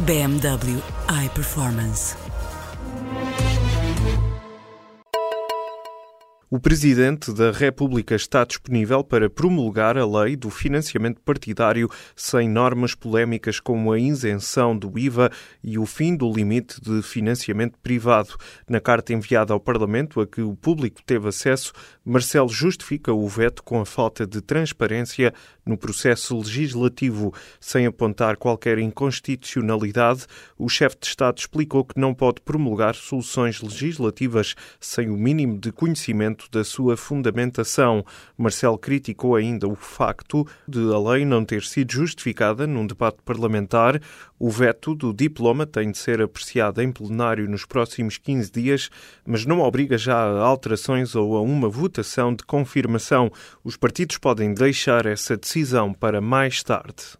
BMW iPerformance. O Presidente da República está disponível para promulgar a lei do financiamento partidário sem normas polémicas como a isenção do IVA e o fim do limite de financiamento privado. Na carta enviada ao Parlamento, a que o público teve acesso, Marcelo justifica o veto com a falta de transparência no processo legislativo. Sem apontar qualquer inconstitucionalidade, o chefe de Estado explicou que não pode promulgar soluções legislativas sem o mínimo de conhecimento da sua fundamentação. Marcel criticou ainda o facto de a lei não ter sido justificada num debate parlamentar. O veto do diploma tem de ser apreciado em plenário nos próximos 15 dias, mas não obriga já a alterações ou a uma votação de confirmação. Os partidos podem deixar essa decisão para mais tarde.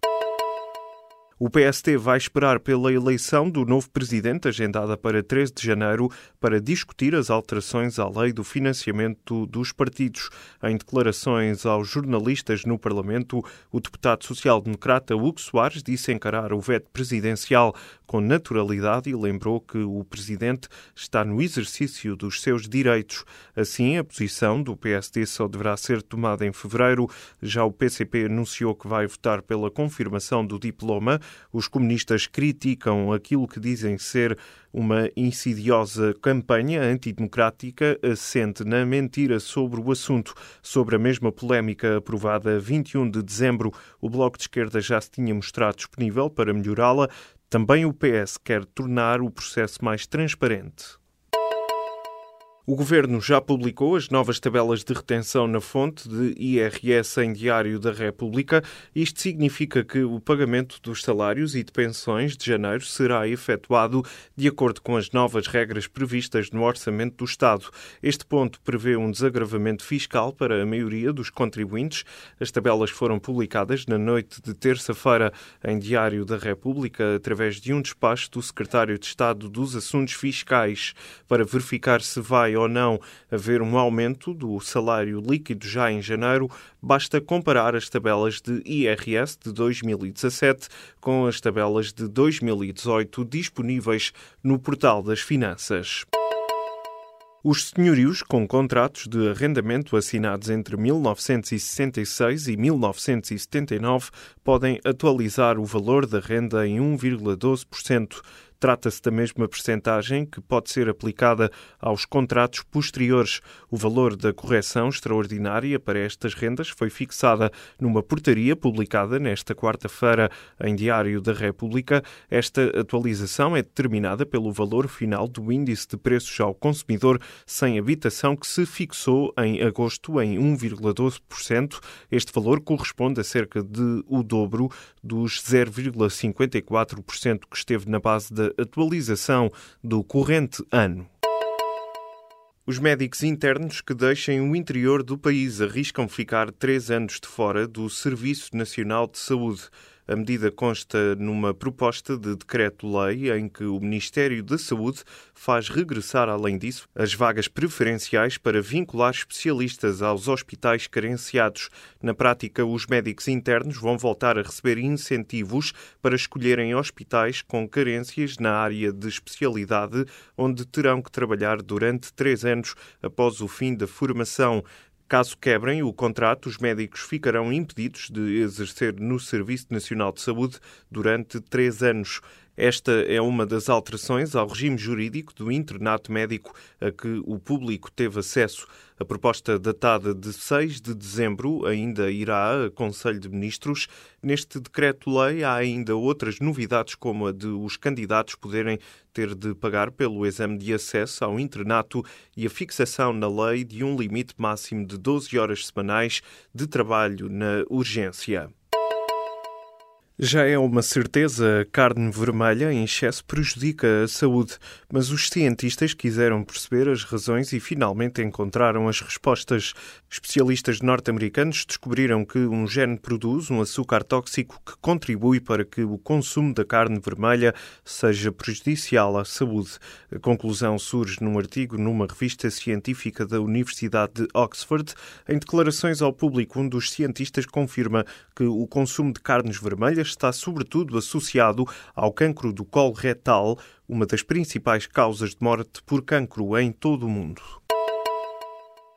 O PST vai esperar pela eleição do novo presidente, agendada para 13 de janeiro, para discutir as alterações à lei do financiamento dos partidos. Em declarações aos jornalistas no Parlamento, o deputado social-democrata Hugo Soares disse encarar o veto presidencial com naturalidade e lembrou que o presidente está no exercício dos seus direitos. Assim, a posição do PSD só deverá ser tomada em fevereiro. Já o PCP anunciou que vai votar pela confirmação do diploma. Os comunistas criticam aquilo que dizem ser uma insidiosa campanha antidemocrática assente na mentira sobre o assunto. Sobre a mesma polémica aprovada 21 de dezembro, o Bloco de Esquerda já se tinha mostrado disponível para melhorá-la. Também o PS quer tornar o processo mais transparente. O Governo já publicou as novas tabelas de retenção na fonte de IRS em Diário da República. Isto significa que o pagamento dos salários e de pensões de janeiro será efetuado de acordo com as novas regras previstas no Orçamento do Estado. Este ponto prevê um desagravamento fiscal para a maioria dos contribuintes. As tabelas foram publicadas na noite de terça-feira em Diário da República através de um despacho do Secretário de Estado dos Assuntos Fiscais para verificar se vai ou não haver um aumento do salário líquido já em janeiro, basta comparar as tabelas de IRS de 2017 com as tabelas de 2018 disponíveis no Portal das Finanças. Os senhorios com contratos de arrendamento assinados entre 1966 e 1979 podem atualizar o valor da renda em 1,12%. Trata-se da mesma percentagem que pode ser aplicada aos contratos posteriores. O valor da correção extraordinária para estas rendas foi fixada numa portaria publicada nesta quarta-feira em Diário da República. Esta atualização é determinada pelo valor final do índice de preços ao consumidor sem habitação que se fixou em agosto em 1,12%. Este valor corresponde a cerca de o dobro dos 0,54% que esteve na base da atualização do corrente ano. Os médicos internos que deixem o interior do país arriscam ficar três anos de fora do Serviço Nacional de Saúde. A medida consta numa proposta de decreto-lei em que o Ministério da Saúde faz regressar, além disso, as vagas preferenciais para vincular especialistas aos hospitais carenciados. Na prática, os médicos internos vão voltar a receber incentivos para escolherem hospitais com carências na área de especialidade, onde terão que trabalhar durante três anos após o fim da formação. Caso quebrem o contrato, os médicos ficarão impedidos de exercer no Serviço Nacional de Saúde durante três anos. Esta é uma das alterações ao regime jurídico do internato médico a que o público teve acesso. A proposta datada de 6 de dezembro ainda irá a Conselho de Ministros. Neste decreto-lei há ainda outras novidades, como a de os candidatos poderem ter de pagar pelo exame de acesso ao internato e a fixação na lei de um limite máximo de 12 horas semanais de trabalho na urgência. Já é uma certeza, carne vermelha em excesso prejudica a saúde, mas os cientistas quiseram perceber as razões e finalmente encontraram as respostas. Especialistas norte-americanos descobriram que um gene produz um açúcar tóxico que contribui para que o consumo da carne vermelha seja prejudicial à saúde. A conclusão surge num artigo numa revista científica da Universidade de Oxford. Em declarações ao público, um dos cientistas confirma que o consumo de carnes vermelhas está sobretudo associado ao cancro do colo retal, uma das principais causas de morte por cancro em todo o mundo.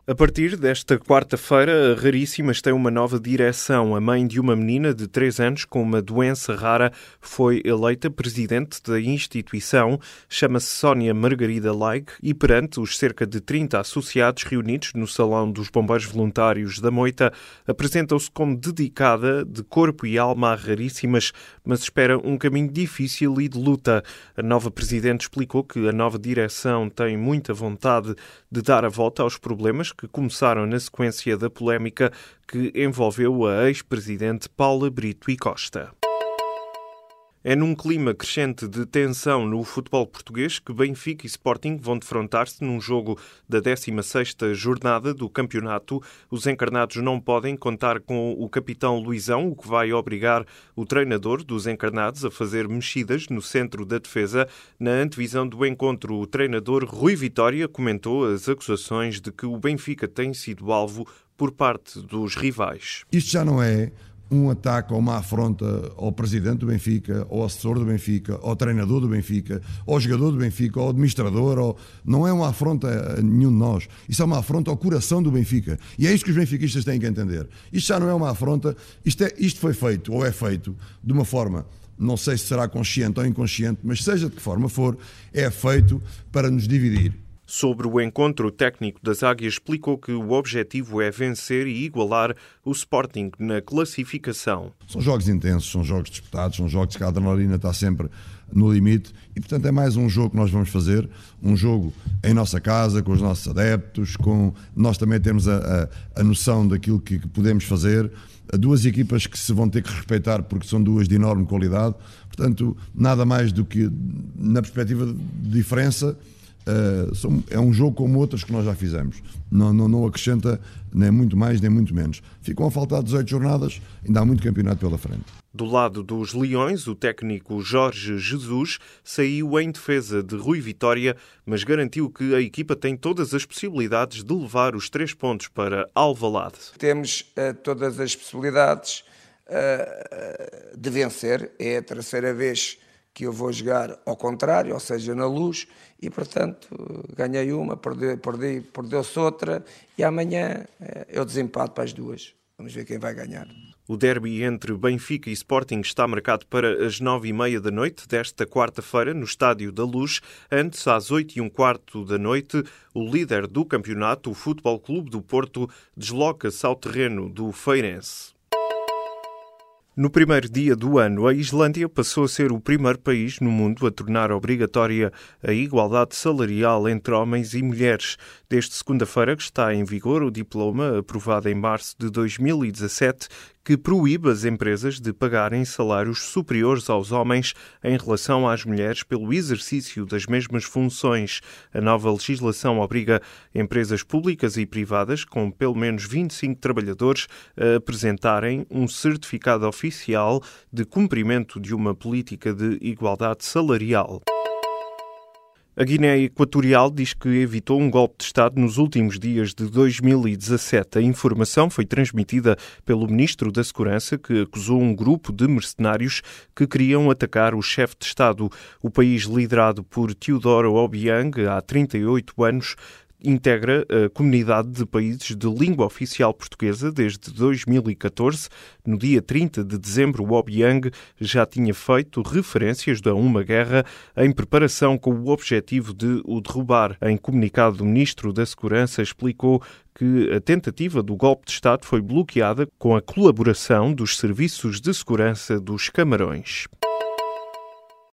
A partir desta quarta-feira, Raríssimas tem uma nova direção. A mãe de uma menina de 3 anos com uma doença rara foi eleita presidente da instituição. Chama-se Sónia Margarida Laig e, perante os cerca de 30 associados reunidos no Salão dos Bombeiros Voluntários da Moita, apresentou-se como dedicada de corpo e alma a Raríssimas, mas espera um caminho difícil e de luta. A nova presidente explicou que a nova direção tem muita vontade de dar a volta aos problemas que começaram na sequência da polémica que envolveu a ex-presidente Paula Brito e Costa. É num clima crescente de tensão no futebol português que Benfica e Sporting vão defrontar-se num jogo da 16ª jornada do campeonato. Os encarnados não podem contar com o capitão Luizão, o que vai obrigar o treinador dos encarnados a fazer mexidas no centro da defesa. Na antevisão do encontro, o treinador Rui Vitória comentou as acusações de que o Benfica tem sido alvo por parte dos rivais. Isto já não é um ataque ou uma afronta ao presidente do Benfica, ao assessor do Benfica, ao treinador do Benfica, ao jogador do Benfica, ao administrador, ou... não é uma afronta a nenhum de nós. Isso é uma afronta ao coração do Benfica. E é isso que os benfiquistas têm que entender. Isto já não é uma afronta, isto, é, isto foi feito, ou é feito, de uma forma não sei se será consciente ou inconsciente, mas seja de que forma for, é feito para nos dividir. Sobre o encontro, o técnico das Águias explicou que o objetivo é vencer e igualar o Sporting na classificação. São jogos intensos, são jogos disputados, são jogos que a adrenalina está sempre no limite e, portanto, é mais um jogo que nós vamos fazer, um jogo em nossa casa, com os nossos adeptos, com nós também temos a, a, a noção daquilo que, que podemos fazer. Duas equipas que se vão ter que respeitar porque são duas de enorme qualidade, portanto, nada mais do que na perspectiva de diferença Uh, é um jogo como outros que nós já fizemos. Não, não, não, acrescenta nem muito mais nem muito menos. Ficam a faltar 18 jornadas, ainda há muito campeonato pela frente. Do lado dos Leões, o técnico Jorge Jesus saiu em defesa de Rui Vitória, mas garantiu que a equipa tem todas as possibilidades de levar os três pontos para Alvalade. Temos uh, todas as possibilidades uh, de vencer. É a terceira vez que eu vou jogar ao contrário, ou seja, na luz, e portanto ganhei uma, perdi, perdi, perdeu-se outra, e amanhã eh, eu desempato para as duas. Vamos ver quem vai ganhar. O derby entre Benfica e Sporting está marcado para as nove e meia da noite desta quarta-feira no Estádio da Luz. Antes, às oito e um quarto da noite, o líder do campeonato, o Futebol Clube do Porto, desloca-se ao terreno do Feirense. No primeiro dia do ano, a Islândia passou a ser o primeiro país no mundo a tornar obrigatória a igualdade salarial entre homens e mulheres. Desde segunda-feira que está em vigor o diploma aprovado em março de 2017 que proíbe as empresas de pagarem salários superiores aos homens em relação às mulheres pelo exercício das mesmas funções. A nova legislação obriga empresas públicas e privadas com pelo menos 25 trabalhadores a apresentarem um certificado oficial de cumprimento de uma política de igualdade salarial. A Guiné Equatorial diz que evitou um golpe de Estado nos últimos dias de 2017. A informação foi transmitida pelo Ministro da Segurança, que acusou um grupo de mercenários que queriam atacar o chefe de Estado. O país, liderado por Teodoro Obiang há 38 anos, integra a comunidade de países de língua oficial portuguesa desde 2014. No dia 30 de dezembro, o Obiang já tinha feito referências a uma guerra em preparação com o objetivo de o derrubar. Em comunicado, o Ministro da Segurança explicou que a tentativa do golpe de Estado foi bloqueada com a colaboração dos serviços de segurança dos Camarões.